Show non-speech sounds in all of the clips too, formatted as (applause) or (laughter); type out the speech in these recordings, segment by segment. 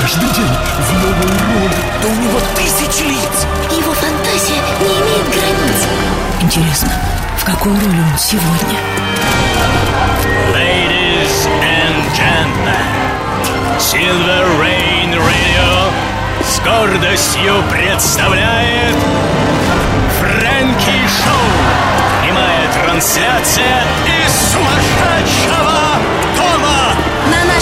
каждый день в новую роль, то у него тысячи лиц. Его фантазия не имеет границ. Интересно, в какую роль он сегодня? Ladies and gentlemen, Silver Rain Radio с гордостью представляет Фрэнки Шоу. Прямая трансляция из сумасшедшего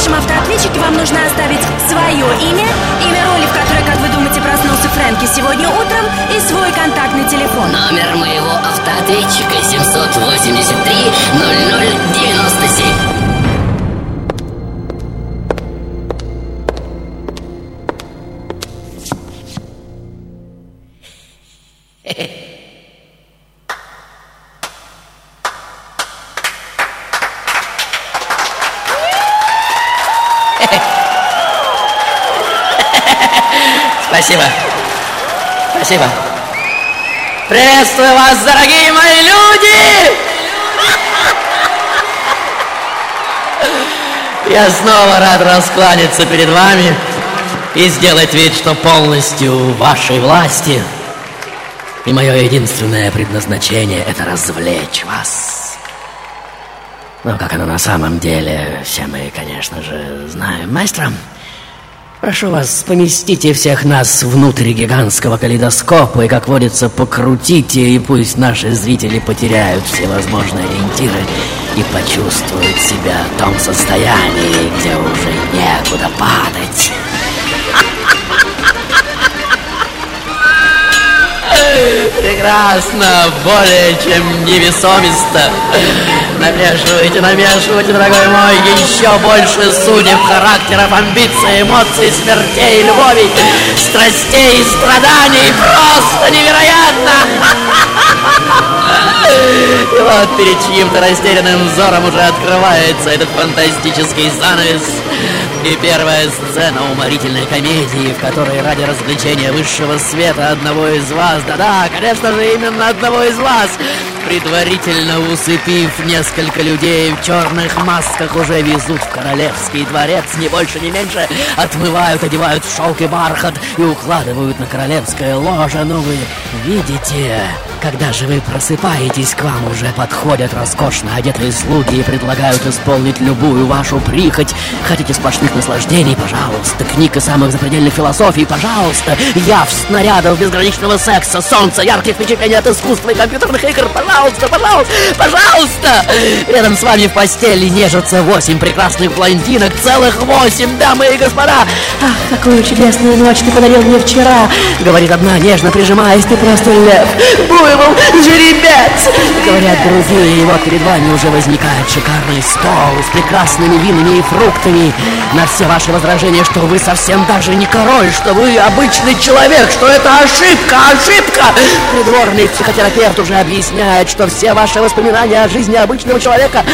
нашем автоответчике вам нужно оставить свое имя, имя роли, в которой, как вы думаете, проснулся Фрэнки сегодня утром, и свой контактный телефон. Номер моего автоответчика 783 0097. Спасибо. Спасибо. Приветствую вас, дорогие мои люди! Я снова рад раскланяться перед вами и сделать вид, что полностью вашей власти. И мое единственное предназначение — это развлечь вас. Но как оно на самом деле, все мы, конечно же, знаем. Маэстро, прошу вас, поместите всех нас внутрь гигантского калейдоскопа и, как водится, покрутите, и пусть наши зрители потеряют все возможные ориентиры и почувствуют себя в том состоянии, где уже некуда падать. Прекрасно, более чем невесомисто. Намешивайте, намешивайте, дорогой мой, еще больше судеб, характеров, амбиций, эмоций, смертей, любовей, страстей, страданий. Просто невероятно! И вот перед чьим-то растерянным взором уже открывается этот фантастический занавес. И первая сцена уморительной комедии, в которой ради развлечения высшего света одного из вас, да-да, конечно же, именно одного из вас, предварительно усыпив несколько людей в черных масках, уже везут в королевский дворец, не больше, не меньше, отмывают, одевают в шелк и бархат и укладывают на королевское ложе. Ну вы видите, когда же вы просыпаетесь, к вам уже подходят роскошно одетые слуги и предлагают исполнить любую вашу прихоть. Хотите сплошных наслаждений? Пожалуйста. Книг и самых запредельных философий? Пожалуйста. Яв, снарядов, безграничного секса, солнца, ярких впечатлений от искусства и компьютерных игр? Пожалуйста, пожалуйста, пожалуйста. Рядом с вами в постели нежатся восемь прекрасных блондинок, целых восемь, дамы и господа. Ах, какую чудесную ночь ты подарил мне вчера, говорит одна, нежно прижимаясь, ты просто лев, буйвол, жеребец, говорят другие, и вот перед вами уже возникает шикарный стол с прекрасными винами и фруктами. На все ваши возражения, что вы совсем даже не король, что вы обычный человек, что это ошибка, ошибка. Придворный психотерапевт уже объясняет, что все ваши воспоминания о жизни обычного человека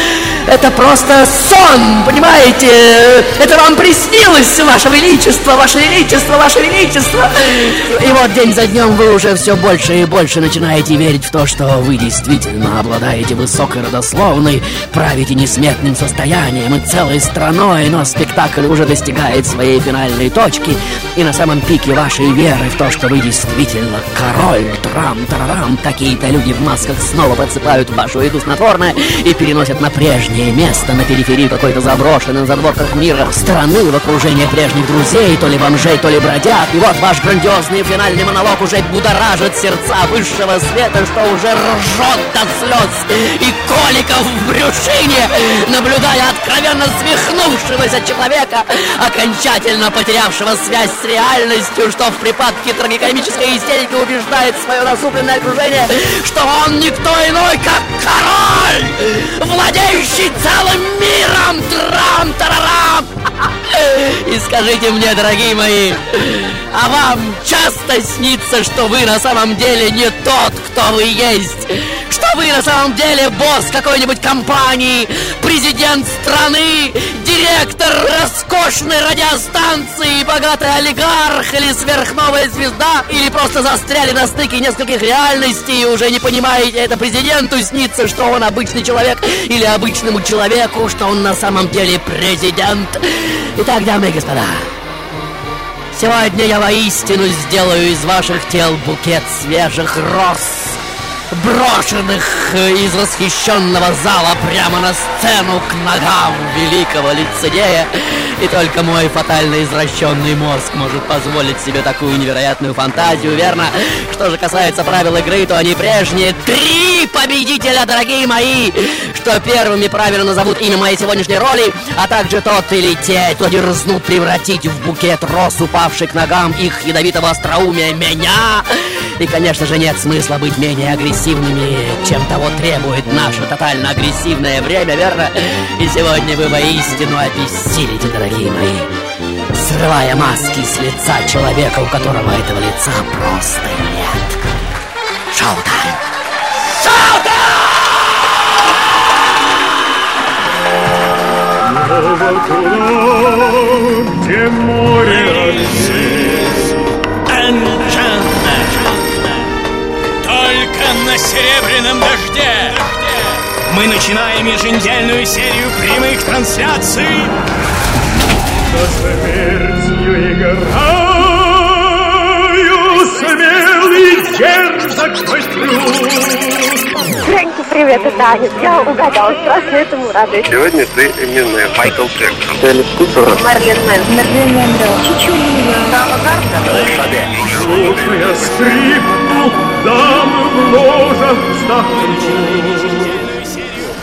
это просто сон, понимаете? Это вам приснилось, ваше величество, ваше величество, ваше величество. И вот день за днем вы уже все больше и больше начинаете верить в то, что вы действительно обладаете высокой родословной, правите несметным состоянием и целой страной, но спектакль уже достигает своей финальной точки, и на самом пике вашей веры в то, что вы действительно король, трам-тарарам, какие-то люди в масках снова подсыпают в вашу еду снотворное и переносят на прежнее место, на периферию какой-то заброшенной на задворках мира страны в окружении прежних друзей, то ли бомжей, то ли бродяг. И вот ваш грандиозный финальный монолог уже будоражит сердца высшего света, что уже ржет до слез и коликов в брюшине, наблюдая откровенно свихнувшегося человека, окончательно потерявшего связь с реальностью, что в припадке трагикомической истерики убеждает свое насупленное окружение, что он никто иной, как король, владеющий целым миром, трам-тарарам. (laughs) И скажите мне, дорогие мои, а вам часто снится, что вы на самом деле не тот, кто вы есть? Что вы на самом деле босс какой-нибудь компании, президент страны, директор роскошной радиостанции, богатый олигарх или сверхновая звезда, или просто застряли на стыке нескольких реальностей и уже не понимаете, это президенту снится, что он обычный человек, или обычному человеку, что он на самом деле президент. Итак, дамы и господа, Сегодня я воистину сделаю из ваших тел букет свежих роз брошенных из восхищенного зала прямо на сцену к ногам великого лицедея. И только мой фатально извращенный мозг может позволить себе такую невероятную фантазию, верно? Что же касается правил игры, то они прежние. Три победителя, дорогие мои! Что первыми правильно назовут имя моей сегодняшней роли, а также тот или те, кто дерзнут превратить в букет роз, упавший к ногам их ядовитого остроумия, меня. И, конечно же, нет смысла быть менее агрессивными, чем того требует наше тотально агрессивное время, верно? И сегодня вы воистину обессилите, дорогие мои, срывая маски с лица человека, у которого этого лица просто нет. Шоу-тайм! Где море на серебряном дожде мы начинаем еженедельную серию прямых трансляций со смертью играю, смелый дерзок пострю. Это Аня. Я угадала, страшно этому радуюсь. Сегодня ты именная Майкл Джексон. Элис Купер. Марлен Мэн. Марлен Мэндо. Чичулина. Слушая скрипку, дамы в ложах вздохнут.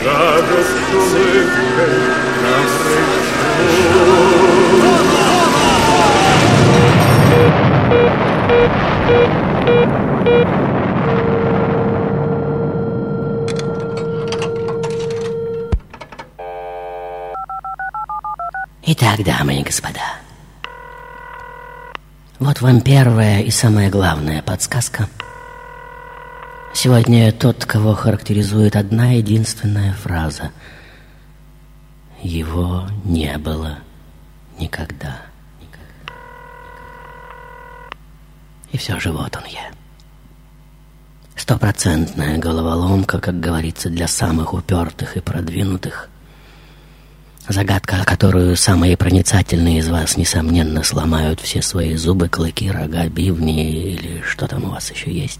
Даже с улыбкой нам Итак, дамы и господа, вот вам первая и самая главная подсказка. Сегодня тот, кого характеризует одна единственная фраза. Его не было никогда. И все же вот он я. Стопроцентная головоломка, как говорится, для самых упертых и продвинутых. Загадка, которую самые проницательные из вас, несомненно, сломают все свои зубы, клыки, рога, бивни или что там у вас еще есть.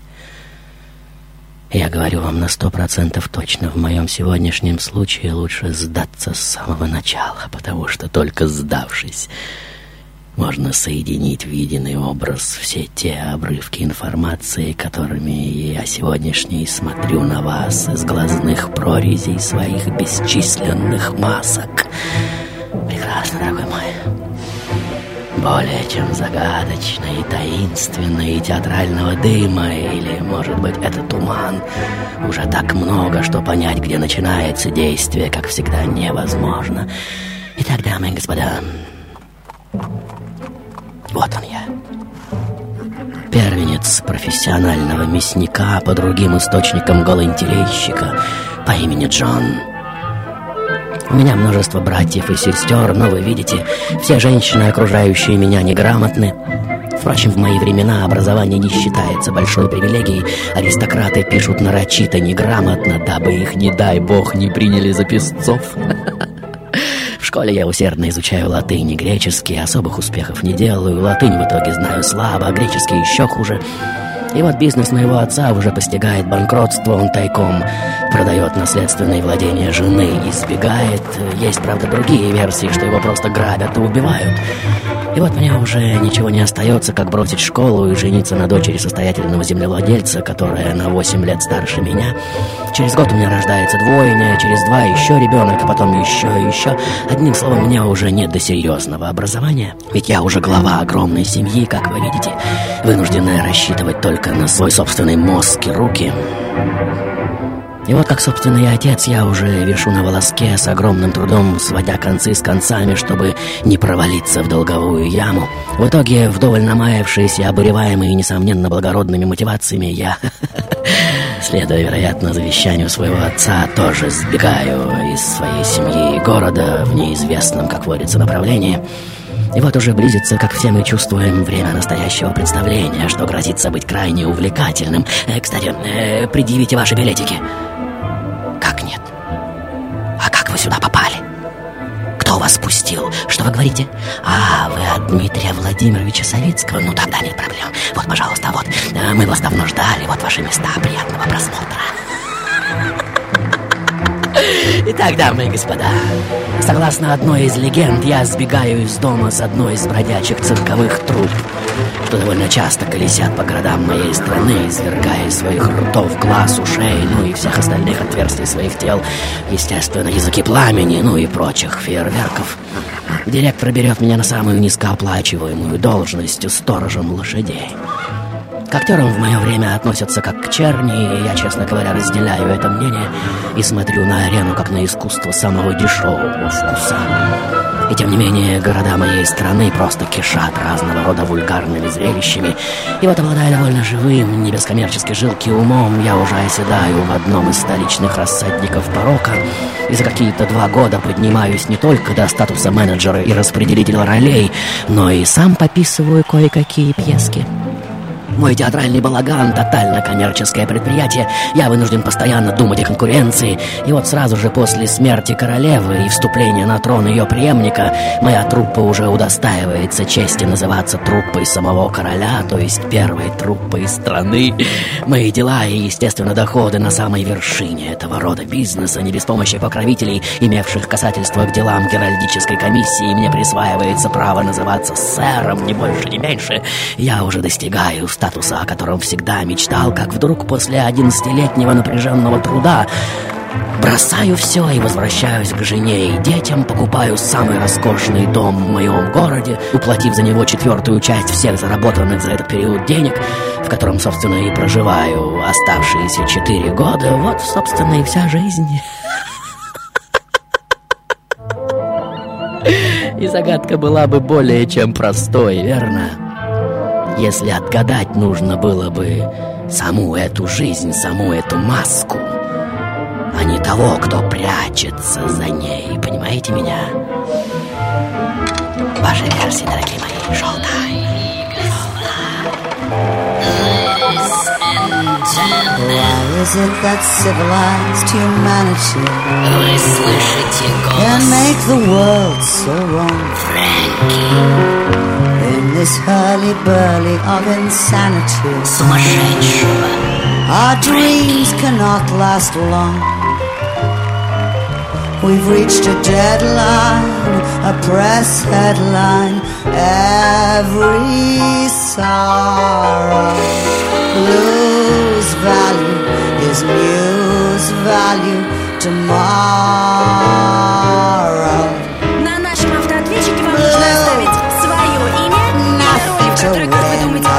Я говорю вам на сто процентов точно, в моем сегодняшнем случае лучше сдаться с самого начала, потому что только сдавшись, можно соединить в единый образ все те обрывки информации, которыми я сегодняшний смотрю на вас из глазных прорезей своих бесчисленных масок. Прекрасно, дорогой мой. Более чем загадочно и таинственно и театрального дыма, или, может быть, это туман. Уже так много, что понять, где начинается действие, как всегда, невозможно. Итак, дамы и господа, вот он я. Первенец профессионального мясника по другим источникам голоинтерейщика по имени Джон. У меня множество братьев и сестер, но вы видите, все женщины, окружающие меня, неграмотны. Впрочем, в мои времена образование не считается большой привилегией. Аристократы пишут нарочито неграмотно, дабы их, не дай бог, не приняли за песцов. (laughs) Школе я усердно изучаю латынь и греческий, особых успехов не делаю. Латынь в итоге знаю слабо, а греческий еще хуже. И вот бизнес моего отца уже постигает банкротство, он тайком продает наследственные владения жены и сбегает. Есть, правда, другие версии, что его просто грабят и убивают. И вот мне уже ничего не остается, как бросить школу и жениться на дочери состоятельного землевладельца, которая на 8 лет старше меня. Через год у меня рождается двойня, через два еще ребенок, а потом еще и еще. Одним словом, мне уже нет до серьезного образования. Ведь я уже глава огромной семьи, как вы видите, вынужденная рассчитывать только на свой собственный мозг и руки. И вот как собственный отец я уже вешу на волоске с огромным трудом, сводя концы с концами, чтобы не провалиться в долговую яму. В итоге, вдоволь намаявшись и обуреваемый, несомненно, благородными мотивациями, я, (laughs) следуя, вероятно, завещанию своего отца, тоже сбегаю из своей семьи и города в неизвестном, как водится, направлении. И вот уже близится, как все мы чувствуем, время настоящего представления, что грозится быть крайне увлекательным. Э, кстати, э, предъявите ваши билетики. Как нет? А как вы сюда попали? Кто вас пустил? Что вы говорите? А, вы от Дмитрия Владимировича Савицкого? Ну, тогда нет проблем. Вот, пожалуйста, вот. Э, Мы вас давно ждали. Вот ваши места. Приятного просмотра. Итак, дамы и господа, согласно одной из легенд, я сбегаю из дома с одной из бродячих цирковых труп, что довольно часто колесят по городам моей страны, извергая из своих ртов, глаз, ушей, ну и всех остальных отверстий своих тел, естественно, языки пламени, ну и прочих фейерверков. Директор берет меня на самую низкооплачиваемую должность сторожем лошадей. К актерам в мое время относятся как к черни, и я, честно говоря, разделяю это мнение и смотрю на арену как на искусство самого дешевого вкуса. И тем не менее, города моей страны просто кишат разного рода вульгарными зрелищами. И вот, обладая довольно живым, не без коммерческой жилки умом, я уже оседаю в одном из столичных рассадников порока и за какие-то два года поднимаюсь не только до статуса менеджера и распределителя ролей, но и сам пописываю кое-какие пьески. Мой театральный балаган — тотально коммерческое предприятие. Я вынужден постоянно думать о конкуренции. И вот сразу же после смерти королевы и вступления на трон ее преемника моя труппа уже удостаивается чести называться труппой самого короля, то есть первой труппой страны. Мои дела и, естественно, доходы на самой вершине этого рода бизнеса, не без помощи покровителей, имевших касательство к делам геральдической комиссии, мне присваивается право называться сэром, ни больше, ни меньше. Я уже достигаю статуса, о котором всегда мечтал, как вдруг после одиннадцатилетнего напряженного труда Бросаю все и возвращаюсь к жене и детям, покупаю самый роскошный дом в моем городе, уплатив за него четвертую часть всех заработанных за этот период денег, в котором, собственно, и проживаю оставшиеся четыре года. Вот, собственно, и вся жизнь. (laughs) И загадка была бы более чем простой, верно? Если отгадать нужно было бы саму эту жизнь, саму эту маску, а не того, кто прячется за ней. Понимаете меня? Ваша версия, дорогие мои, шоу-тайм. Why is it that civilized humanity Вы слышите can make the world so wrong? In this hurly-burly of insanity, сумасшедшего. our dreams cannot last long. We've reached a deadline, a press headline. Every sorrow lose value is news value tomorrow.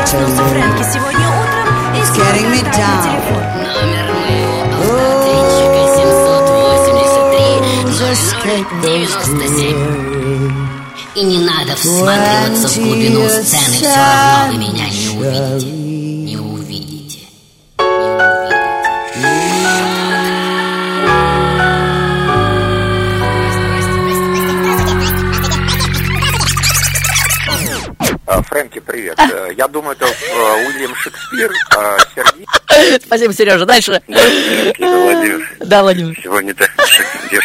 Проснулся Фрэнки сегодня утром, и свой getting me контактный down. телефон. Номер моего автоответчика 783 И не надо всматриваться в глубину сцены, все равно вы меня не увидите. Фрэнки, привет. (laughs) Э, Я думаю, это э, Уильям Шекспир, а Сергей Спасибо, Сережа. Дальше. Никита Владимир. Да, Владимир. Шекспир.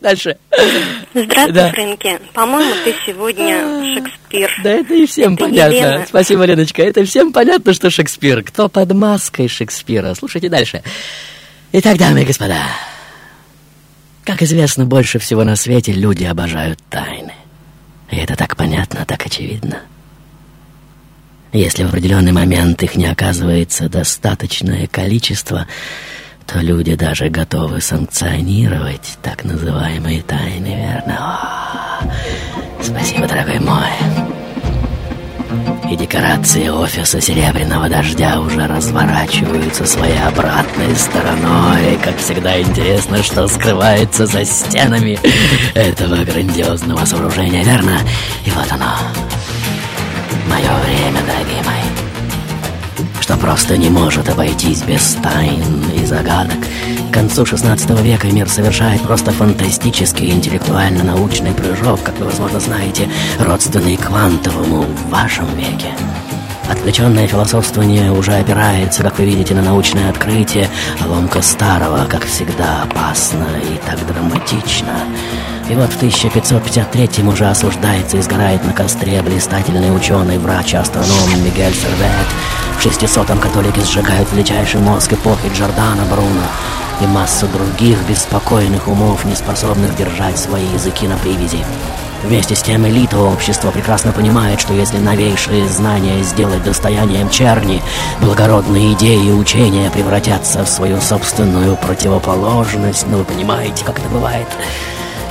Дальше. Здравствуй, Да. Фрэнки. По-моему, ты сегодня Шекспир. Да это и всем Это понятно. Елена. Спасибо, Леночка. Это всем понятно, что Шекспир. Кто под маской Шекспира? Слушайте дальше. Итак, дамы и господа, как известно, больше всего на свете люди обожают тайны. И это так понятно, так очевидно. Если в определенный момент их не оказывается достаточное количество, то люди даже готовы санкционировать так называемые тайны, верно? О, спасибо, дорогой мой. И декорации офиса Серебряного Дождя уже разворачиваются своей обратной стороной. Как всегда интересно, что скрывается за стенами этого грандиозного сооружения, верно? И вот оно. Мое время, дорогие мои. Просто не может обойтись без тайн и загадок. К концу 16 века мир совершает просто фантастический интеллектуально-научный прыжок, как вы, возможно, знаете, родственный квантовому в вашем веке. Отвлеченное философствование уже опирается, как вы видите, на научное открытие, а ломка старого, как всегда, опасна и так драматична. И вот в 1553 уже осуждается и сгорает на костре блистательный ученый, врач и астроном Мигель Сервет. В 600-м католики сжигают величайший мозг эпохи Джордана Бруно и массу других беспокойных умов, не способных держать свои языки на привязи. Вместе с тем элита общества прекрасно понимает, что если новейшие знания сделать достоянием черни, благородные идеи и учения превратятся в свою собственную противоположность, ну вы понимаете, как это бывает,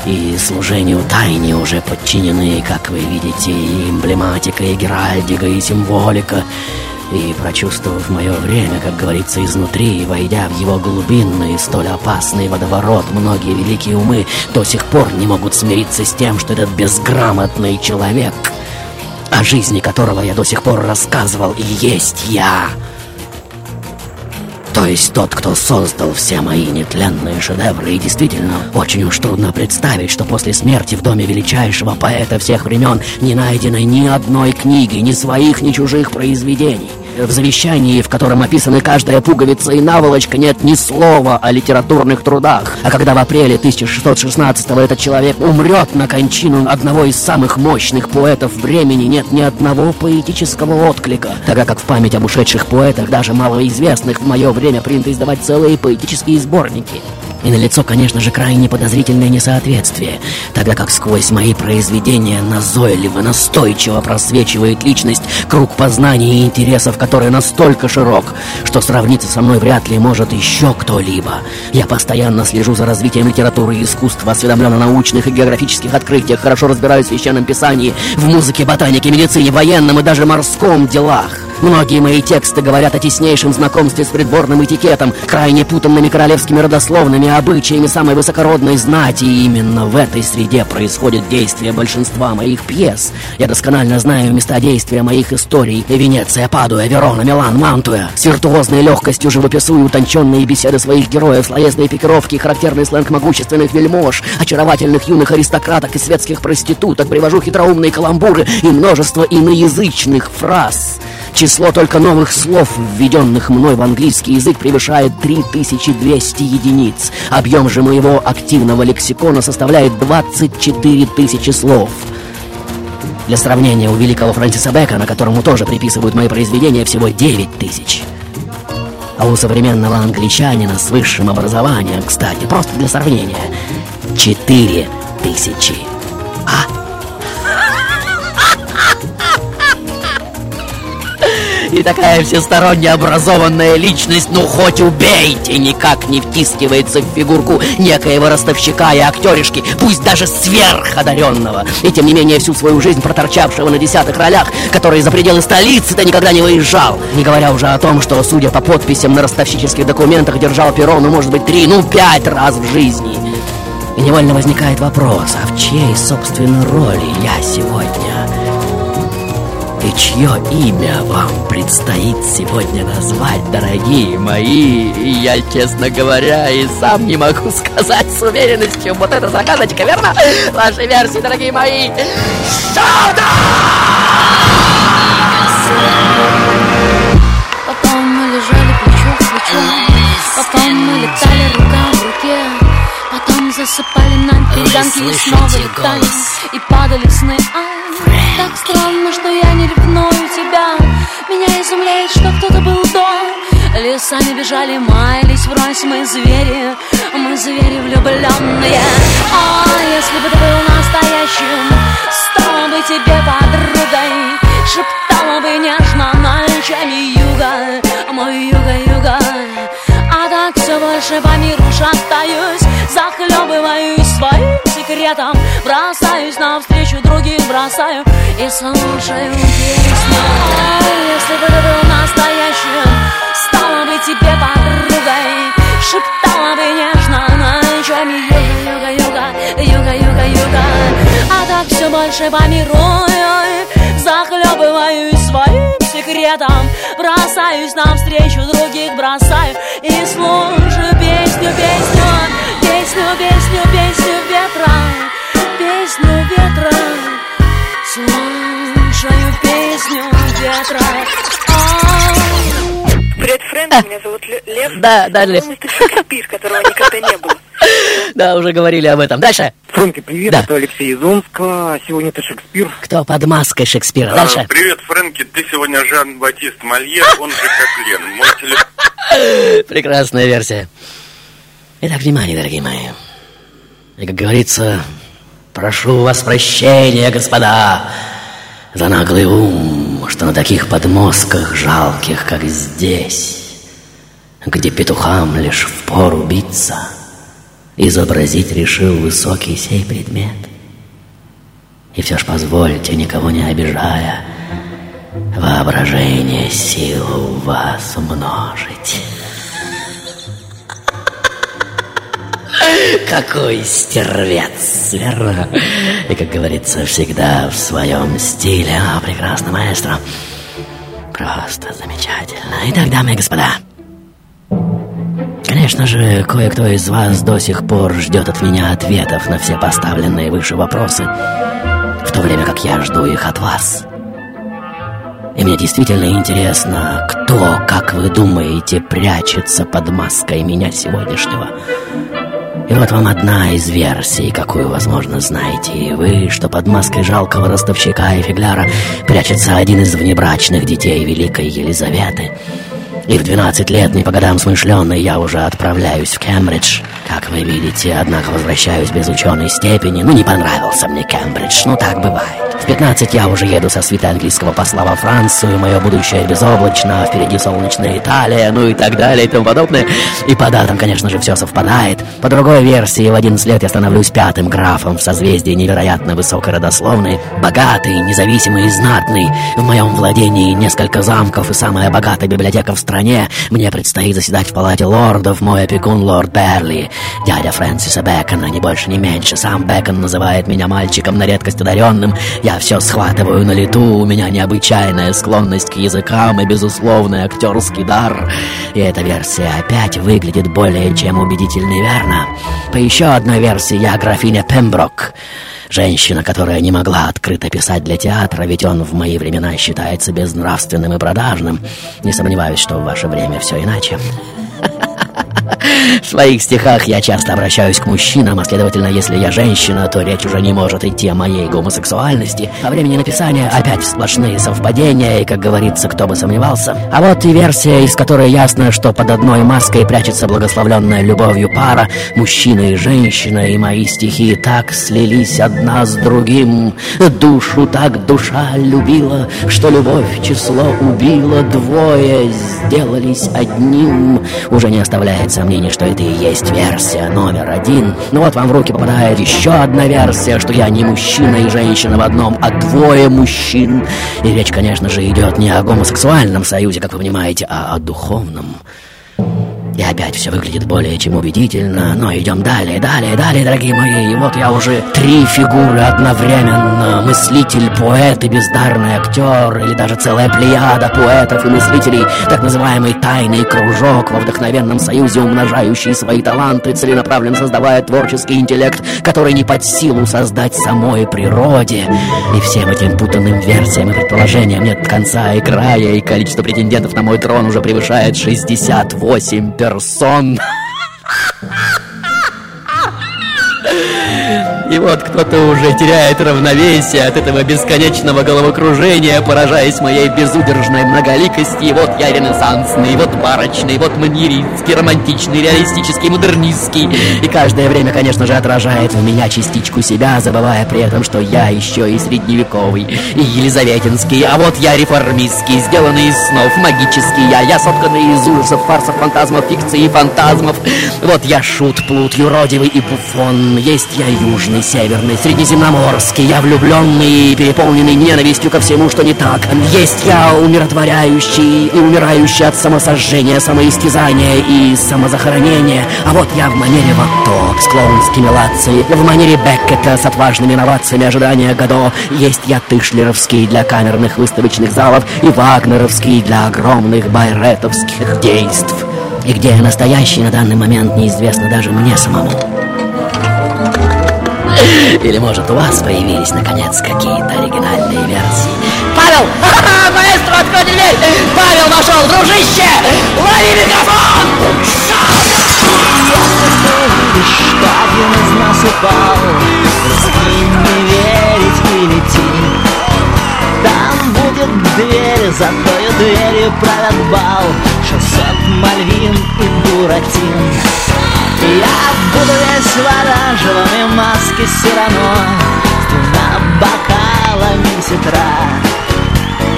и служению тайне уже подчинены, как вы видите, и эмблематика, и геральдика, и символика, и, прочувствовав мое время, как говорится, изнутри, и войдя в его глубинный, столь опасный водоворот, многие великие умы до сих пор не могут смириться с тем, что этот безграмотный человек, о жизни которого я до сих пор рассказывал, и есть я. То есть тот, кто создал все мои нетленные шедевры, и действительно очень уж трудно представить, что после смерти в доме величайшего поэта всех времен не найдено ни одной книги, ни своих, ни чужих произведений. В завещании, в котором описаны каждая пуговица и наволочка, нет ни слова о литературных трудах. А когда в апреле 1616-го этот человек умрет на кончину одного из самых мощных поэтов времени, нет ни одного поэтического отклика. Тогда как в память об ушедших поэтах, даже малоизвестных в мое время, принято издавать целые поэтические сборники. И на лицо, конечно же, крайне подозрительное несоответствие, тогда как сквозь мои произведения назойливо, настойчиво просвечивает личность, круг познаний и интересов, который настолько широк, что сравниться со мной вряд ли может еще кто-либо. Я постоянно слежу за развитием литературы и искусства, осведомлен о научных и географических открытиях, хорошо разбираюсь в священном писании, в музыке, ботанике, медицине, военном и даже морском делах. Многие мои тексты говорят о теснейшем знакомстве с придворным этикетом, крайне путанными королевскими родословными, обычаями самой высокородной знати, и именно в этой среде происходит действие большинства моих пьес. Я досконально знаю места действия моих историй. Венеция, Падуя, Верона, Милан, Мантуя. С виртуозной легкостью живописую утонченные беседы своих героев, словесные пикировки, характерный сленг могущественных вельмож, очаровательных юных аристократок и светских проституток, привожу хитроумные каламбуры и множество иноязычных фраз. Число только новых слов, введенных мной в английский язык, превышает 3200 единиц. Объем же моего активного лексикона составляет 24 тысячи слов. Для сравнения, у великого Фрэнсиса Бэкона, которому тоже приписывают мои произведения, всего 9 тысяч. А у современного англичанина с высшим образованием, кстати, просто для сравнения, 4 тысячи. А? И такая всесторонне образованная личность, ну хоть убейте, никак не втискивается в фигурку некоего ростовщика и актеришки, пусть даже сверходаренного. И тем не менее всю свою жизнь проторчавшего на десятых ролях, который за пределы столицы-то никогда не выезжал. Не говоря уже о том, что, судя по подписям на ростовщических документах, держал перо, ну может быть, три, ну пять раз в жизни. И невольно возникает вопрос, а в чьей, собственно, роли я сегодня? И чье имя вам предстоит сегодня назвать, дорогие мои? Я, честно говоря, и сам не могу сказать с уверенностью. Вот это загадочка, верно? Ваши версии, дорогие мои. Что-то! Потом мы лежали плечо к плечу Потом мы летали рука в руке засыпали на перегонки и снова летали И падали сны. Ай, так странно, что я не ревную тебя. Меня изумляет, что кто-то был до. Лесами бежали, маялись врозь мы звери. Мы звери влюбленные. А если бы ты был настоящим Стала бы тебе подругой. Шептала бы нежно ночами юга Мой юга-юга Все больше по миру шатаюсь Захлебываюсь своим секретом Бросаюсь навстречу другим, бросаю И слушаю песню. Если бы ты был настоящим Стала бы тебе подругой Шептала бы нежно ночами Юга-юга-юга Юга-юга-юга А так все больше по миру Захлебываюсь секретом Бросаюсь навстречу других, бросаю. И слушаю песню, песню Песню, песню, песню ветра Песню ветра. Слушаю песню ветра Привет, Фрэнк, меня зовут Ле- Лев. Да, да, Лев. Ты Шекспир, которого никогда не было. (laughs) Да, уже говорили об этом. Дальше. Фрэнки, привет, Да. это Алексей из Омска. Сегодня ты Шекспир. Кто под маской Шекспира? А, Дальше. Привет, Фрэнки, ты сегодня Жан-Батист Мольер, он же Коклен. Мой телефон... (laughs) Прекрасная версия. Итак, внимание, дорогие мои. И, как говорится, прошу вас прощения, господа, за наглый ум, что на таких подмостках жалких, как здесь, где петухам лишь впору биться, изобразить решил высокий сей предмет. И все ж позвольте, никого не обижая, воображение силу в вас умножить. Какой стервец, верно? И, как говорится, всегда в своем стиле. А, прекрасно, маэстро. Просто замечательно. Итак, дамы и господа, Конечно же, кое-кто из вас до сих пор ждет от меня ответов на все поставленные выше вопросы, в то время как я жду их от вас. И мне действительно интересно, кто, как вы думаете, прячется под маской меня сегодняшнего. И вот вам одна из версий, какую, возможно, знаете и вы, что под маской жалкого ростовщика и фигляра прячется один из внебрачных детей Великой Елизаветы. И в 12 лет, не по годам смышленый, я уже отправляюсь в Кембридж. Как вы видите, однако возвращаюсь без ученой степени. Ну, не понравился мне Кембридж, ну так бывает. В 15 я уже еду со свита английского посла во Францию, мое будущее безоблачно, впереди солнечная Италия, ну и так далее и тому подобное. И по датам, конечно же, все совпадает. По другой версии, в 11 лет я становлюсь пятым графом в созвездии невероятно высокой родословной, богатый, независимый и знатный. В моем владении несколько замков и самая богатая библиотека в стране. Мне предстоит заседать в палате лордов, мой опекун лорд Берли, дядя Фрэнсиса Бэкона, не больше, не меньше. Сам Бэкон называет меня мальчиком на редкость одаренным. Я все схватываю на лету, у меня необычайная склонность к языкам и безусловный актерский дар. И эта версия опять выглядит более чем убедительной, верно? По еще одной версии я графиня Пемброк. Женщина, которая не могла открыто писать для театра, ведь он в мои времена считается безнравственным и продажным. Не сомневаюсь, что в ваше время все иначе. (laughs) В своих стихах я часто обращаюсь к мужчинам, а следовательно, если я женщина, то речь уже не может идти о моей гомосексуальности. По времени написания опять сплошные совпадения, и, как говорится, кто бы сомневался. А вот и версия, из которой ясно, что под одной маской прячется благословленная любовью пара, мужчина и женщина, и мои стихи так слились одна с другим. Душу так душа любила, что любовь число убила, двое сделались одним. Уже не оставляет сомнений, что это и есть версия номер один. Ну вот вам в руки попадает еще одна версия, что я не мужчина и женщина в одном, а двое мужчин. И речь, конечно же, идет не о гомосексуальном союзе, как вы понимаете, а о духовном. И опять все выглядит более чем убедительно, но идем далее, далее, далее, дорогие мои. И вот я уже три фигуры одновременно. Мыслитель, поэт и бездарный актер, или даже целая плеяда поэтов и мыслителей, так называемый тайный кружок во вдохновенном союзе, умножающий свои таланты, целенаправленно создавая творческий интеллект, который не под силу создать самой природе. И всем этим путанным версиям и предположениям нет конца и края, и количество претендентов на мой трон уже превышает 68 персон. (laughs) И вот кто-то уже теряет равновесие от этого бесконечного головокружения, поражаясь моей безудержной многоликости. И вот я ренессансный, и вот барочный, и вот маньеринский, романтичный, реалистический, модернистский. И каждое время, конечно же, отражает в меня частичку себя, забывая при этом, что я еще и средневековый, и елизаветинский. А вот я реформистский, сделанный из снов, магический я. Я сотканный из ужасов, фарсов, фантазмов, фикций и фантазмов. Вот я шут, плут, юродивый и буфон. Есть я южный, северный, средиземноморский. Я влюбленный и переполненный ненавистью ко всему, что не так. Есть я умиротворяющий и умирающий от самосожжения, самоистязания и самозахоронения. А вот я в манере Ватто с клоунскими лациями, в манере Беккета с отважными новациями ожидания Годо. Есть я Тышлеровский для камерных выставочных залов и Вагнеровский для огромных байретовских действий. И где я настоящий на данный момент неизвестно даже мне самому. (laughs) Или, может, у вас появились, наконец, какие-то оригинальные версии? Павел! Ха-ха! (laughs) Маэстро, откройте дверь! Павел вошел, дружище! Лови микрофон! Один из нас упал не верить и лети Там будет дверь, за той дверью правят бал Шестьсот Мальвин и Буратин Я буду весь в оранжевом и маске Сирано С двумя бокалами сетра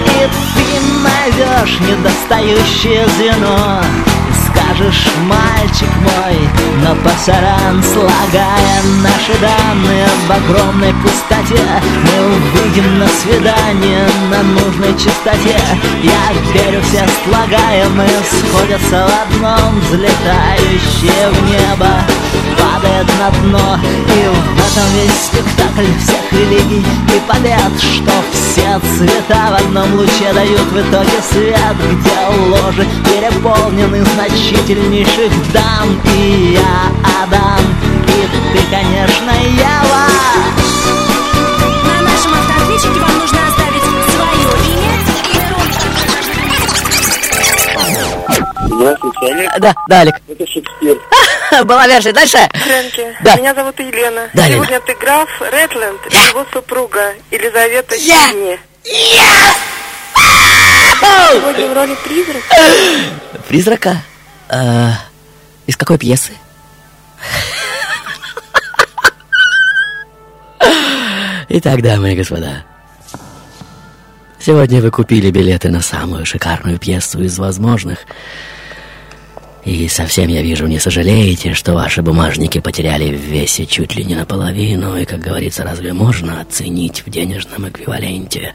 И ты найдешь недостающее звено скажешь, мальчик мой Но пасаран, слагая наши данные В огромной пустоте. Мы увидим на свидание на нужной частоте. Я верю, все слагаемые сходятся в одном Взлетающие в небо падает на дно. И в этом весь спектакль всех религий и побед Что все цвета в одном луче дают в итоге свет Где ложи переполнены значительнейших дам И я Адам, и ты, конечно, Ева На нашем автоответчике вам нужно оставить свое имя, Здравствуйте, Олег. Да, да, Олег. Это Шекспир. (laughs) Была версия. Дальше. Фрэнки, Да. меня зовут Елена. Да, Сегодня ты граф Редленд и его супруга Елизавета Я. Сидни. Ау! Сегодня в роли призрака. (gasps) Призрака? А, из какой пьесы? Итак, дамы и господа, сегодня вы купили билеты на самую шикарную пьесу из возможных. И совсем, я вижу, не сожалеете, что ваши бумажники потеряли в весе чуть ли не наполовину, и, как говорится, разве можно оценить в денежном эквиваленте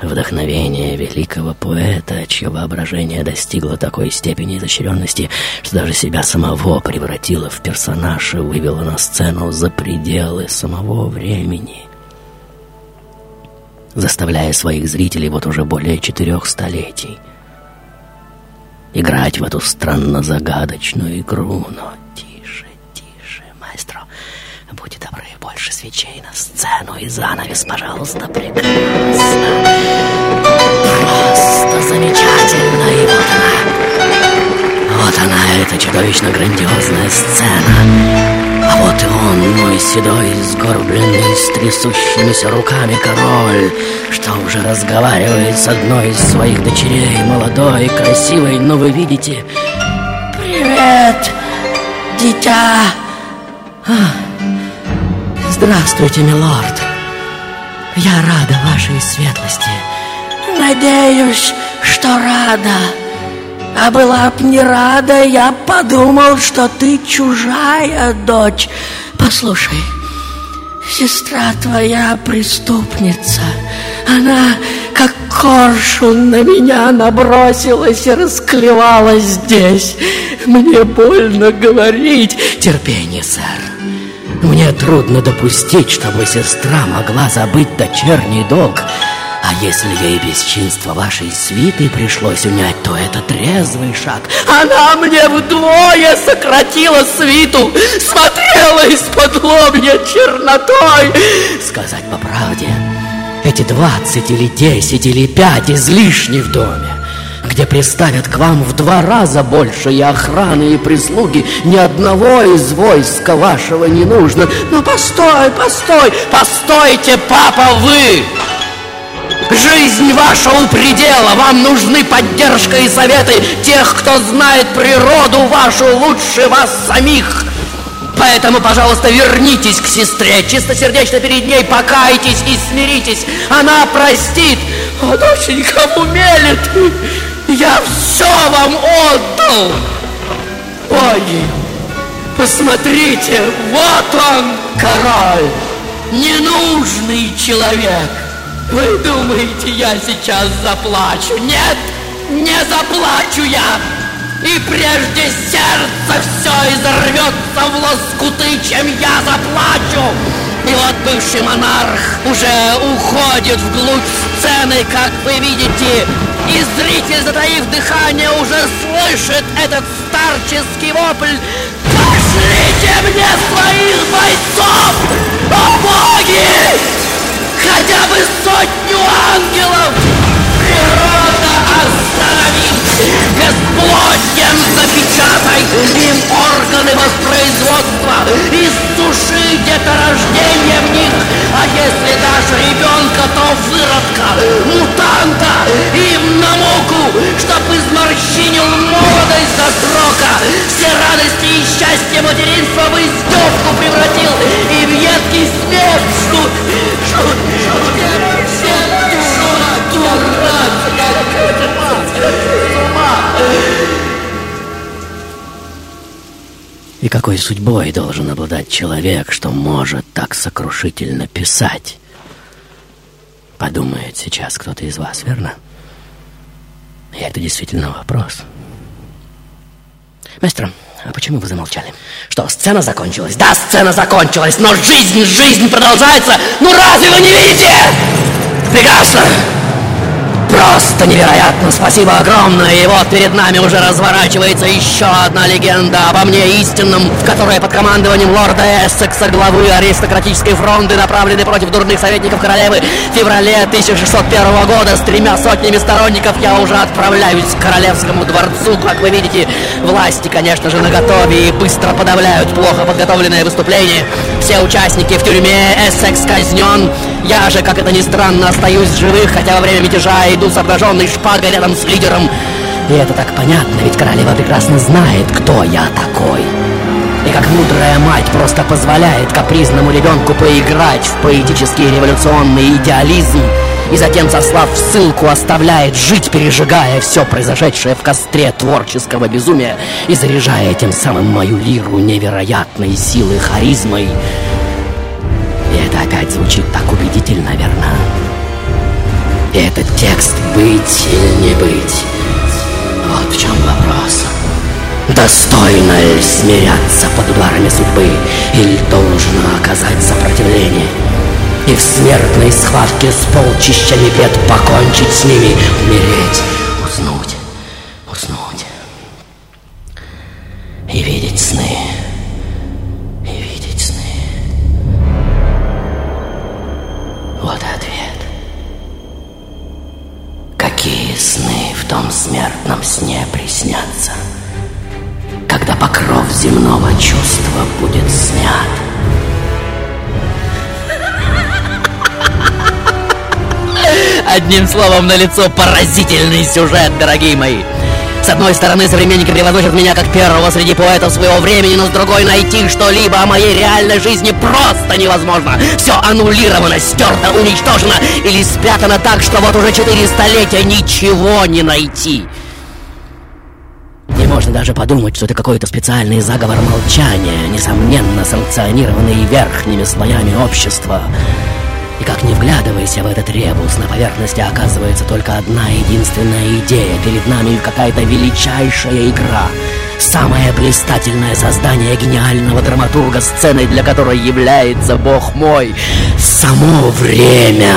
вдохновение великого поэта, чье воображение достигло такой степени изощренности, что даже себя самого превратило в персонаж и вывело на сцену за пределы самого времени, заставляя своих зрителей вот уже более четырех столетий играть в эту странно загадочную игру, но будьте добры, больше свечей на сцену и занавес, пожалуйста, прекрасно. Просто замечательно, и вот она. Вот она, эта чудовищно грандиозная сцена. А вот и он, мой седой, сгорбленный, с трясущимися руками король, что уже разговаривает с одной из своих дочерей, молодой, красивой, но вы видите... Привет, дитя! А, Здравствуйте, милорд. Я рада вашей светлости. Надеюсь, что рада. А была б не рада, я подумал, что ты чужая дочь. Послушай, сестра твоя преступница. Она, как коршун, на меня набросилась и расклевала здесь. Мне больно говорить. Терпение, сэр. Мне трудно допустить, чтобы сестра могла забыть дочерний долг. А если ей бесчинство вашей свиты пришлось унять, то это трезвый шаг. Она мне вдвое сократила свиту, смотрела из-под лобья чернотой. Сказать по правде, эти двадцать или десять или пять излишни в доме где приставят к вам в два раза больше и охраны, и прислуги. Ни одного из войска вашего не нужно. Но постой, постой, постойте, папа, вы! Жизнь ваша у предела, вам нужны поддержка и советы тех, кто знает природу вашу лучше вас самих. Поэтому, пожалуйста, вернитесь к сестре, чистосердечно перед ней покайтесь и смиритесь. Она простит. О, доченька, умели ты. Я все вам отдал. Ой, посмотрите, вот он, король, ненужный человек. Вы думаете, я сейчас заплачу? Нет, не заплачу я. И прежде сердце все изорвется в лоскуты, чем я заплачу. И вот бывший монарх уже уходит вглубь сцены, как вы видите. И зритель, затаив дыхание, уже слышит этот старческий вопль. Пошлите мне своих бойцов! О боги! Хотя бы сотню ангелов! Природа остановить! Бесплодием запечатай! Им органы воспроизводства! Иссушить это рождение в них А если дашь ребенка, то выродка Мутанта им на муку Чтоб изморщинил молодость до срока Все радости и счастье материнства в издевку превратил И в едкий смех ждут Ждут, ждут, ждут, дурак, И какой судьбой должен обладать человек, что может так сокрушительно писать? Подумает сейчас кто-то из вас, верно? И это действительно вопрос. Мастер, а почему вы замолчали? Что, сцена закончилась? Да, сцена закончилась, но жизнь, жизнь продолжается! Ну разве вы не видите? Прекрасно! Просто невероятно! Спасибо огромное! И вот перед нами уже разворачивается еще одна легенда обо мне истинном, в которой под командованием лорда Эссекса, главы аристократической фронты, направлены против дурных советников королевы, в феврале 1601 года с тремя сотнями сторонников я уже отправляюсь к королевскому дворцу. Как вы видите, власти, конечно же, наготове и быстро подавляют плохо подготовленное выступление. Все участники в тюрьме, Эссекс казнен. Я же, как это ни странно, остаюсь живых, хотя во время мятежа иду с обнаженной шпагой рядом с лидером. И это так понятно, ведь королева прекрасно знает, кто я такой. И как мудрая мать просто позволяет капризному ребенку поиграть в поэтический революционный идеализм, и затем, сослав в ссылку, оставляет жить, пережигая все произошедшее в костре творческого безумия и заряжая тем самым мою лиру невероятной силы харизмой. Опять звучит так убедительно, верно? Этот текст «Быть или не быть» Вот в чем вопрос. Достойно ли смиряться под ударами судьбы Или должно оказать сопротивление? И в смертной схватке с полчищами бед покончить с ними, умереть, уснуть, уснуть и видеть сны. В том смертном сне приснятся, когда покров земного чувства будет снят? Одним словом, на лицо поразительный сюжет, дорогие мои. С одной стороны, современники превозносят меня как первого среди поэтов своего времени, но с другой найти что-либо о моей реальной жизни просто невозможно. Все аннулировано, стерто, уничтожено или спрятано так, что вот уже четыре столетия ничего не найти. И можно даже подумать, что это какой-то специальный заговор молчания, несомненно санкционированный верхними слоями общества. И как не вглядывайся в этот ребус, на поверхности оказывается только одна единственная идея. Перед нами какая-то величайшая игра. Самое блистательное создание гениального драматурга, сценой для которой является Бог мой. Само время.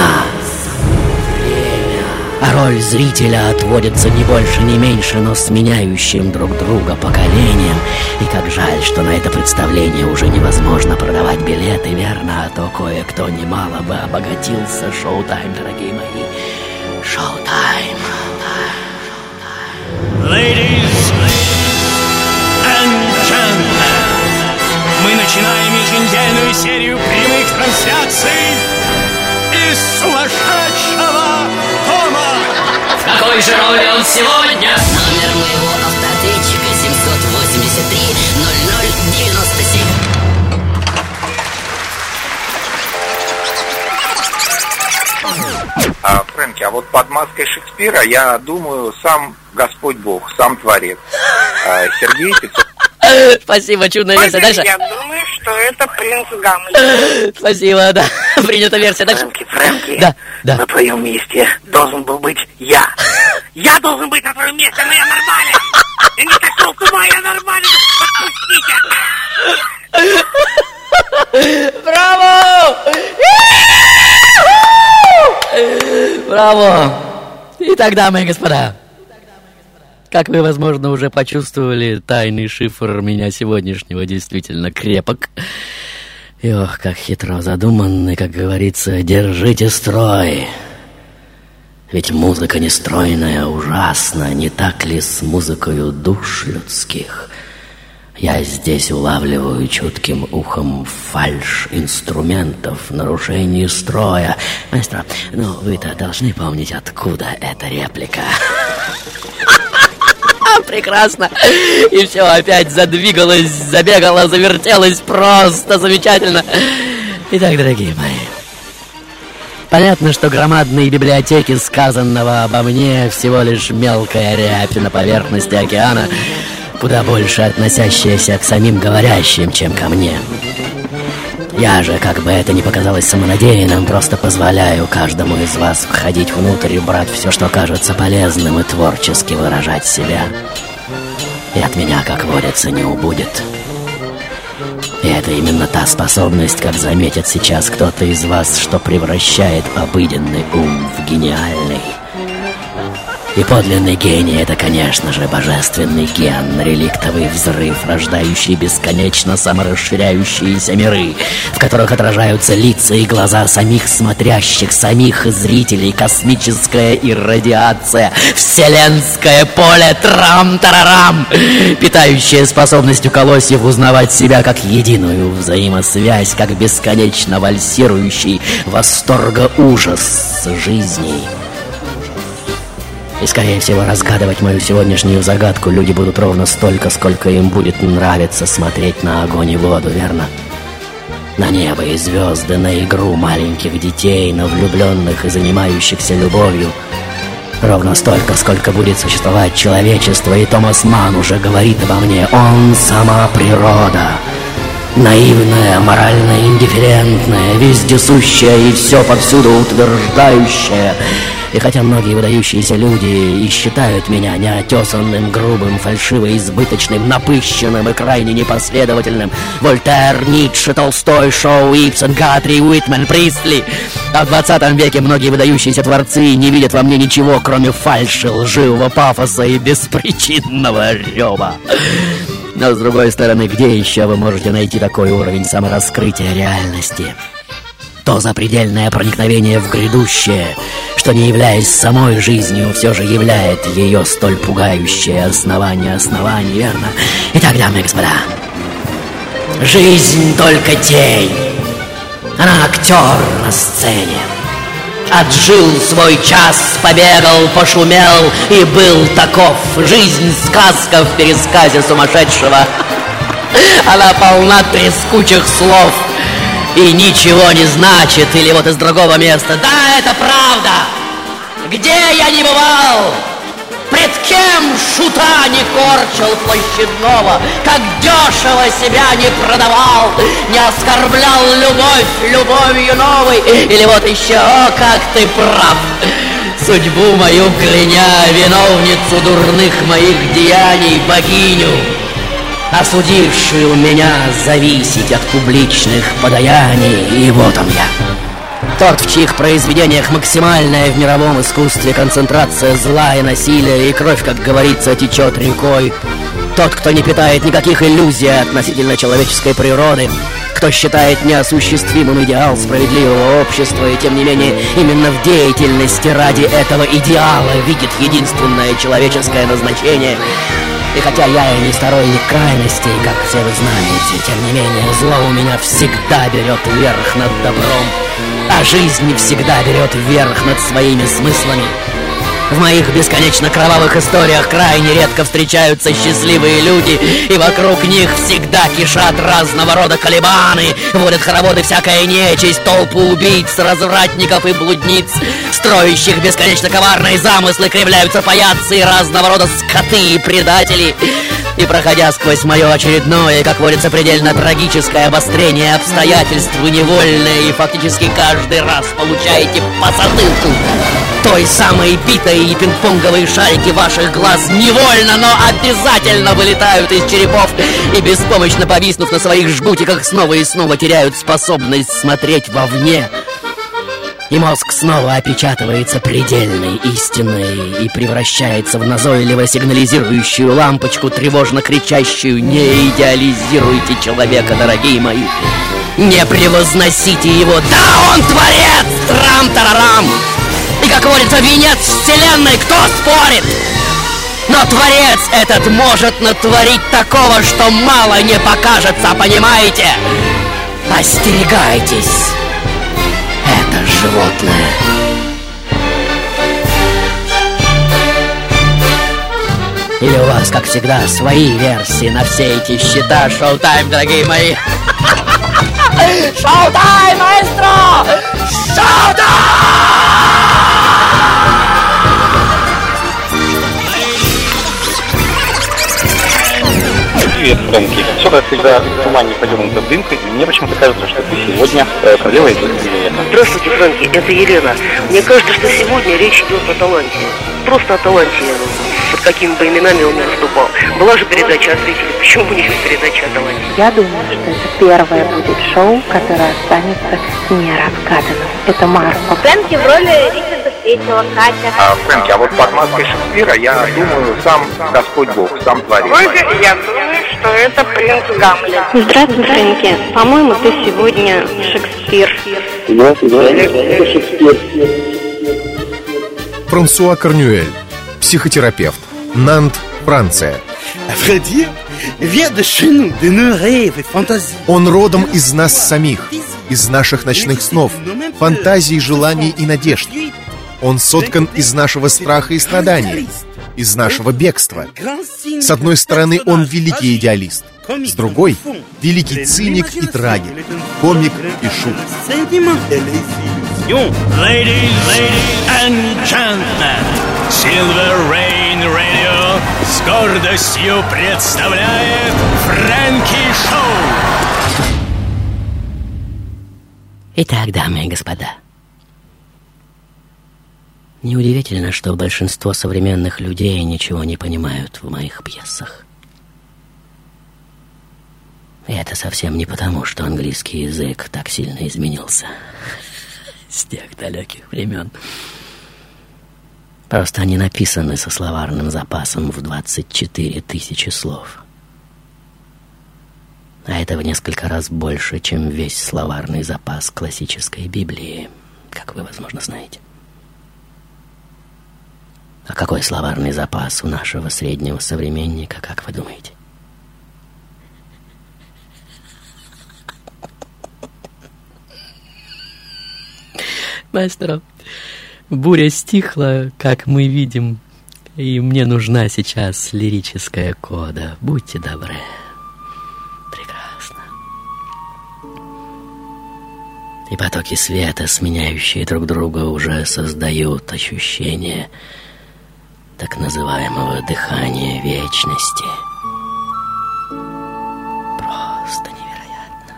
А роль зрителя отводится не больше, не меньше, но сменяющим друг друга поколением. И как жаль, что на это представление уже невозможно продавать билеты, верно? А то кое-кто немало бы обогатился. Шоу-тайм, дорогие мои. Шоу-тайм. Ladies and gentlemen, мы начинаем еженедельную серию прямых трансляций из. В какой же роли он сегодня? Номер моего автоответчика 783 0097. А, Фрэнки, а вот под маской Шекспира, я думаю, сам Господь Бог, сам Творец. А, Сергей Петров. (laughs) Спасибо, чудная версия. Дальше. Я думаю, что это принц Гамлет. (laughs) Спасибо, да. (laughs) Принята версия. Дальше. Фрэнки, Фрэнки, Да, да. на твоем месте должен был быть я. Я должен быть на твоем месте, но я нормальный. Я не сошел с ума, я нормальный. Отпустите. Браво! Браво! Итак, дамы и господа, как вы, возможно, уже почувствовали, тайный шифр меня сегодняшнего действительно крепок. И ох, как хитро задуман, и, как говорится, держите строй. Ведь музыка нестройная ужасна, не так ли с музыкою душ людских? Я здесь улавливаю чутким ухом фальш инструментов, нарушение строя. Маэстро, ну вы-то должны помнить, откуда эта реплика. (laughs) Прекрасно. И все опять задвигалось, забегало, завертелось. Просто замечательно. Итак, дорогие мои, Понятно, что громадные библиотеки сказанного обо мне всего лишь мелкая рябь на поверхности океана, куда больше относящаяся к самим говорящим, чем ко мне. Я же, как бы это ни показалось самонадеянным, просто позволяю каждому из вас входить внутрь и брать все, что кажется полезным, и творчески выражать себя. И от меня, как водится, не убудет. И это именно та способность, как заметит сейчас кто-то из вас, что превращает обыденный ум в гениальный. И подлинный гений — это, конечно же, божественный ген, реликтовый взрыв, рождающий бесконечно саморасширяющиеся миры, в которых отражаются лица и глаза самих смотрящих, самих зрителей, космическая иррадиация, вселенское поле трам-тарарам, питающее способностью колосьев узнавать себя как единую взаимосвязь, как бесконечно вальсирующий восторга ужас жизни. И, скорее всего, разгадывать мою сегодняшнюю загадку люди будут ровно столько, сколько им будет нравиться смотреть на огонь и воду, верно? На небо и звезды, на игру маленьких детей, на влюбленных и занимающихся любовью. Ровно столько, сколько будет существовать человечество, и Томас Ман уже говорит обо мне. Он сама природа. Наивная, морально индифферентная, вездесущая и все повсюду утверждающая — и хотя многие выдающиеся люди и считают меня неотесанным, грубым, фальшиво избыточным, напыщенным и крайне непоследовательным, Вольтер, Ницше, Толстой, Шоу, Ипсон, Гатри, Уитмен, Пристли, а в 20 веке многие выдающиеся творцы не видят во мне ничего, кроме фальши, лживого пафоса и беспричинного рева. Но с другой стороны, где еще вы можете найти такой уровень самораскрытия реальности? То запредельное проникновение в грядущее, что не являясь самой жизнью, все же являет ее столь пугающее основание оснований, верно? Итак, дамы и господа, жизнь только тень. Она актер на сцене. Отжил свой час, побегал, пошумел и был таков. Жизнь сказка в пересказе сумасшедшего. (laughs) Она полна трескучих слов и ничего не значит. Или вот из другого места. Да, это правда. Где я не бывал? Пред кем шута не корчил площадного, Как дешево себя не продавал, Не оскорблял любовь любовью новой, Или вот еще, о, как ты прав, Судьбу мою кляня, виновницу дурных моих деяний, богиню, Осудившую меня зависеть от публичных подаяний, и вот он я. Тот, в чьих произведениях максимальная в мировом искусстве концентрация зла и насилия, и кровь, как говорится, течет рекой. Тот, кто не питает никаких иллюзий относительно человеческой природы, кто считает неосуществимым идеал справедливого общества, и тем не менее именно в деятельности ради этого идеала видит единственное человеческое назначение. И хотя я и не сторонник крайностей, как все вы знаете, тем не менее зло у меня всегда берет верх над добром а жизнь всегда берет вверх над своими смыслами. В моих бесконечно кровавых историях крайне редко встречаются счастливые люди, и вокруг них всегда кишат разного рода колебаны, водят хороводы всякая нечисть, толпу убийц, развратников и блудниц, строящих бесконечно коварные замыслы, кривляются паяцы и разного рода скоты и предатели. И проходя сквозь мое очередное, как водится, предельно трагическое обострение обстоятельств, вы невольно и фактически каждый раз получаете по затылку той самой битой и пинг-понговой шарики ваших глаз. Невольно, но обязательно вылетают из черепов и, беспомощно повиснув на своих жгутиках, снова и снова теряют способность смотреть вовне и мозг снова опечатывается предельной истиной и превращается в назойливо сигнализирующую лампочку, тревожно кричащую «Не идеализируйте человека, дорогие мои! Не превозносите его! Да, он творец! Трам-тарарам! И, как говорится, венец вселенной, кто спорит? Но творец этот может натворить такого, что мало не покажется, понимаете? Остерегайтесь. Животное. Или у вас, как всегда, свои версии на все эти счета Шоу-тайм, дорогие мои. (laughs) Шоу-тайм, маэстро! Привет, Фрэнки. Все, как всегда, в тумане подернута дымкой, и мне почему-то кажется, что ты сегодня э, королева из Здравствуйте, Фрэнки, это Елена. Мне кажется, что сегодня речь идет о таланте. Просто о таланте, под какими бы именами он ни выступал. Была же передача о зрителях, почему бы не передача о таланте? Я думаю, что это первое будет шоу, которое останется неразгаданным. Это Марко. Фрэнки в роли Третьего, Катя. А, Фрэнки, а вот под маской Шекспира, я думаю, сам Господь Бог, сам Творец. я думаю, что это принц Гамлет. Здравствуй, Фрэнки. По-моему, ты сегодня Шекспир. Франсуа Корнюэль, психотерапевт, Нант, Франция. Он родом из нас самих, из наших ночных снов, фантазий, желаний и надежд. Он соткан из нашего страха и страдания, из нашего бегства. С одной стороны, он великий идеалист, с другой — великий циник и трагик, комик и шут. Ladies, ladies and gentlemen, Silver Rain Radio с гордостью представляет Фрэнки Шоу. Итак, дамы и господа, неудивительно, что большинство современных людей ничего не понимают в моих пьесах. И это совсем не потому, что английский язык так сильно изменился (laughs) с тех далеких времен. Просто они написаны со словарным запасом в 24 тысячи слов. А это в несколько раз больше, чем весь словарный запас классической Библии, как вы, возможно, знаете. А какой словарный запас у нашего среднего современника, как вы думаете? Маэстро, буря стихла, как мы видим, и мне нужна сейчас лирическая кода. Будьте добры. Прекрасно. И потоки света, сменяющие друг друга, уже создают ощущение так называемого дыхания вечности. Просто невероятно.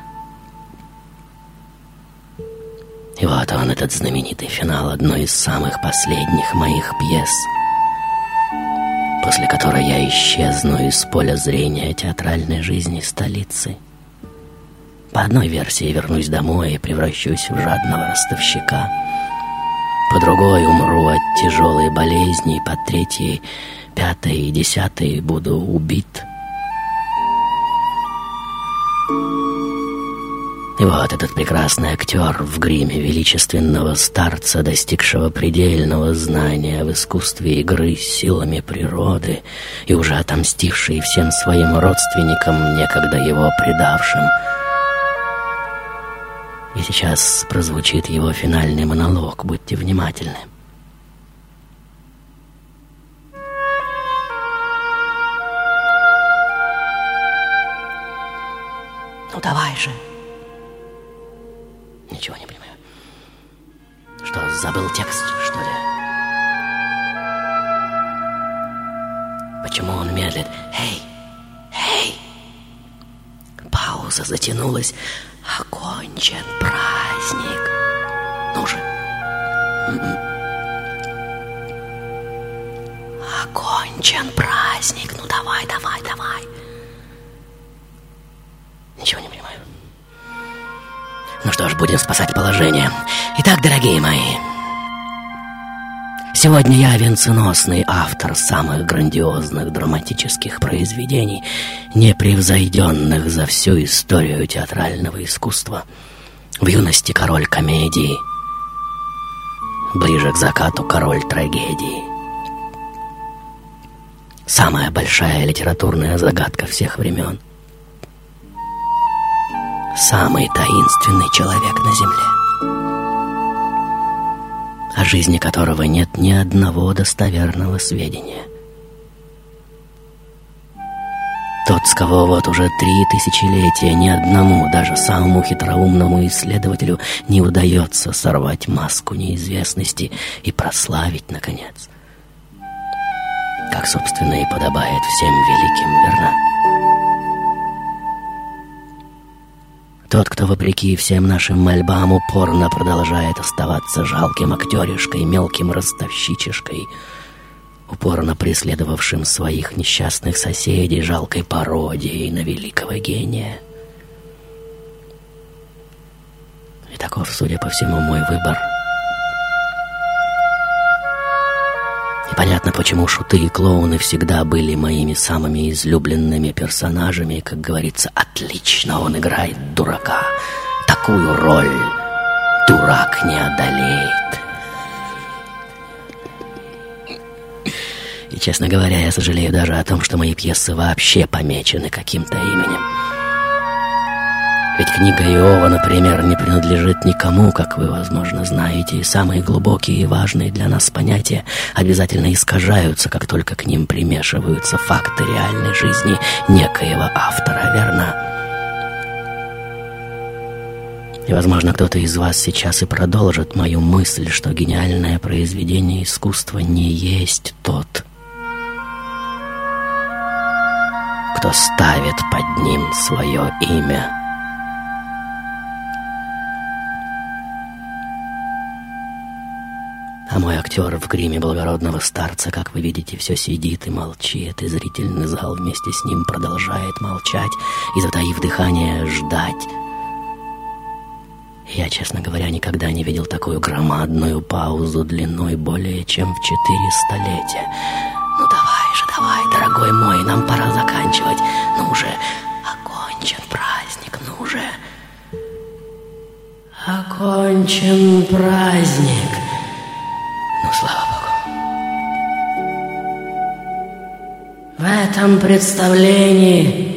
И вот он, этот знаменитый финал одной из самых последних моих пьес, после которой я исчезну из поля зрения театральной жизни столицы. По одной версии вернусь домой и превращусь в жадного ростовщика. По другой умру от тяжелой болезни, по третьей, пятой и десятой буду убит. И вот этот прекрасный актер в гриме величественного старца, достигшего предельного знания в искусстве игры с силами природы и уже отомстивший всем своим родственникам, некогда его предавшим. И сейчас прозвучит его финальный монолог, будьте внимательны. Ну давай же. Ничего не понимаю. Что, забыл текст, что ли? Почему он медлит? Эй! Эй! Пауза затянулась. Окончен праздник. Ну же. Окончен праздник. Ну давай, давай, давай. Ничего не понимаю. Ну что ж, будем спасать положение. Итак, дорогие мои, сегодня я венценосный автор самых грандиозных драматических произведений, непревзойденных за всю историю театрального искусства. В юности король комедии, ближе к закату король трагедии. Самая большая литературная загадка всех времен. Самый таинственный человек на Земле. О жизни которого нет ни одного достоверного сведения. Тот, с кого вот уже три тысячелетия ни одному, даже самому хитроумному исследователю не удается сорвать маску неизвестности и прославить, наконец. Как, собственно, и подобает всем великим, верно? Тот, кто, вопреки всем нашим мольбам, упорно продолжает оставаться жалким актеришкой, мелким ростовщичишкой — упорно преследовавшим своих несчастных соседей жалкой пародией на великого гения. И таков, судя по всему, мой выбор. Непонятно, почему шуты и клоуны всегда были моими самыми излюбленными персонажами. Как говорится, отлично он играет дурака. Такую роль дурак не одолеет. И, честно говоря, я сожалею даже о том, что мои пьесы вообще помечены каким-то именем. Ведь книга Иова, например, не принадлежит никому, как вы, возможно, знаете, и самые глубокие и важные для нас понятия обязательно искажаются, как только к ним примешиваются факты реальной жизни некоего автора, верно? И, возможно, кто-то из вас сейчас и продолжит мою мысль, что гениальное произведение искусства не есть тот, кто ставит под ним свое имя. А мой актер в гриме благородного старца, как вы видите, все сидит и молчит, и зрительный зал вместе с ним продолжает молчать и, затаив дыхание, ждать. Я, честно говоря, никогда не видел такую громадную паузу длиной более чем в четыре столетия. Ну давай же, давай, дорогой мой, нам пора заканчивать. Ну уже, окончен праздник, ну уже. Окончен праздник. Ну, слава Богу. В этом представлении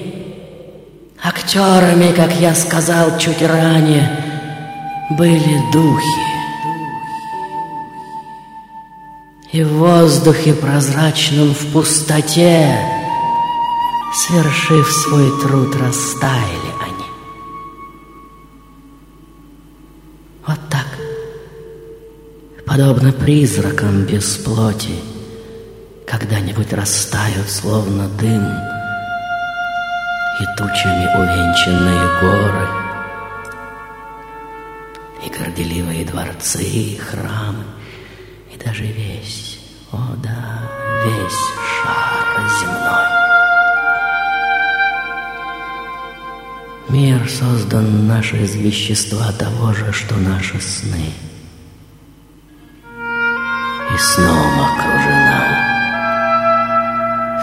актерами, как я сказал чуть ранее, были духи. И в воздухе прозрачном в пустоте, Свершив свой труд, растаяли подобно призракам без плоти, Когда-нибудь растают, словно дым, И тучами увенчанные горы, И горделивые дворцы, и храмы, И даже весь, о да, весь шар земной. Мир создан наш из вещества того же, что наши сны. И сном окружена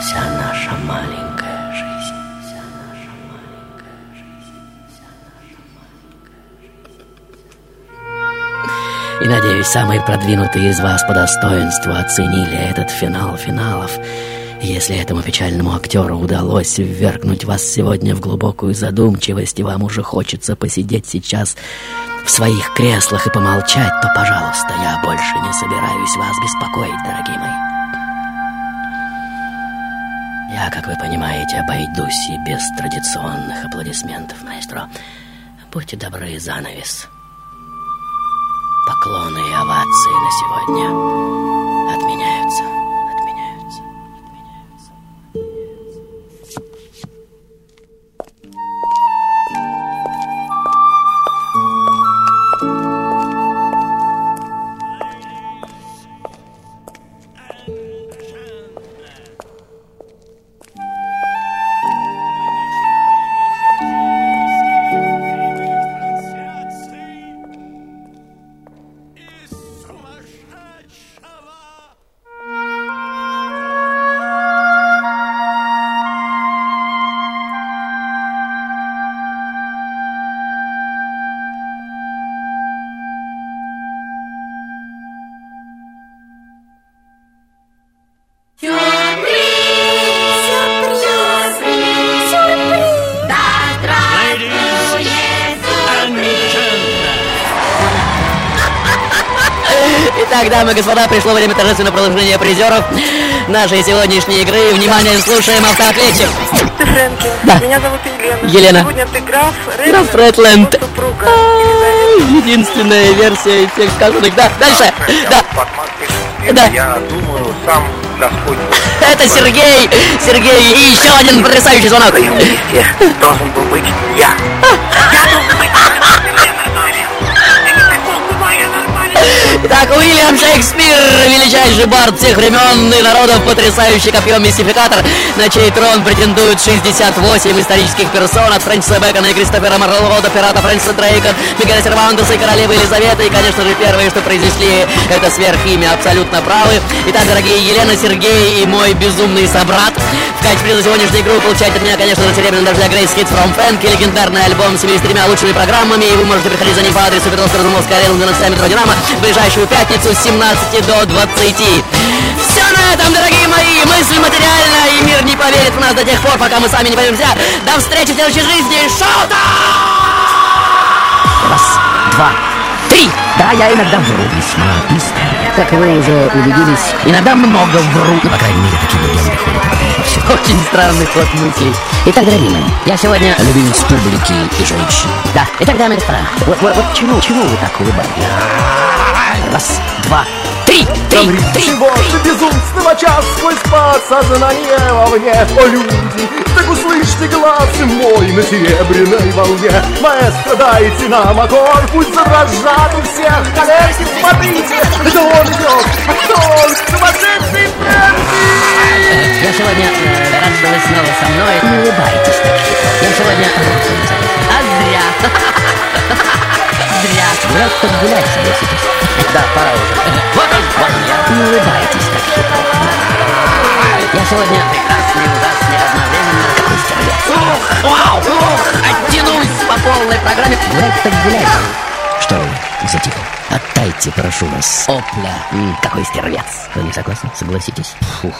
вся наша маленькая жизнь. Вся наша маленькая жизнь. Вся наша маленькая жизнь. И, надеюсь, самые продвинутые из вас по достоинству оценили этот финал финалов – если этому печальному актеру удалось ввергнуть вас сегодня в глубокую задумчивость, и вам уже хочется посидеть сейчас в своих креслах и помолчать, то, пожалуйста, я больше не собираюсь вас беспокоить, дорогие мои. Я, как вы понимаете, обойдусь и без традиционных аплодисментов, маэстро. Будьте добры, занавес. Поклоны и овации на сегодня отменяются. Дамы и господа, пришло время торжественного продолжения призеров нашей сегодняшней игры. Внимание, слушаем автоответчик. Фрэнки. Да. Меня зовут Елена. Елена. Сегодня ты граф Граф Редленд. Единственная версия всех сказанных. Да, дальше. Да. Да. Я думаю, сам Господь. Это Сергей. Сергей. И еще один потрясающий звонок. Должен был быть я. Итак, Уильям Шекспир, величайший бард всех времен и народов, потрясающий копьем мистификатор, на чей трон претендуют 68 исторических персон, от Фрэнсиса Бэкона и Кристофера Марлоу до пирата Фрэнсиса Дрейка, Мigueля Сервантеса и королевы Елизаветы, и, конечно же, первые, что произнесли это сверхимя, абсолютно правы. Итак, дорогие Елена, Сергей и мой безумный собрат, в качестве приза сегодняшней игры вы получаете от меня, конечно же, серебряный дождя Grace Hits from Frankie, легендарный альбом с 73 лучшими программами, и вы можете приходить за ним по адресу Петровская Разумовская арена 12 метро Динамо в ближайшую пятницу с 17 до 20. Все на этом, дорогие мои, мысль материальна, и мир не поверит в нас до тех пор, пока мы сами не себя. До встречи в следующей жизни, шоу Раз, два, три. Да, я иногда вру весьма быстро. Как вы уже убедились, иногда много вру. Ну, по крайней мере, такие легенды ходят всем. (laughs) Очень странный ход мыслей. Итак, дорогие мои, я сегодня... Любимец публики и женщин. Да. Итак, дамы и господа, вот, вот, вот чего, чего вы так улыбаетесь? Раз, два, три, три, три. Чего ты безумством час сквозь подсознание вовне О, люди, так услышьте глаз мой на серебряной волне Маэстро, дайте нам аккорд, пусть задрожат у всех коллеги Смотрите, это он идет, а кто он? Сумасшедший Фрэнки! Я сегодня э, рад, что вы снова со мной. Не улыбайтесь так. Я сегодня... А зря. (laughs) Зря. Гулять так гулять, согласитесь. Да, пора уже. Вот он, вот я. Не улыбайтесь так хитро. Я сегодня прекрасный, ужасный, одновременно такой стервец. Вау! Ух, Оттянусь по полной программе. Гулять так гулять. Что вы затихли? Оттайте, прошу вас. Опля. Какой стервец. Вы не согласны? Согласитесь? Фух.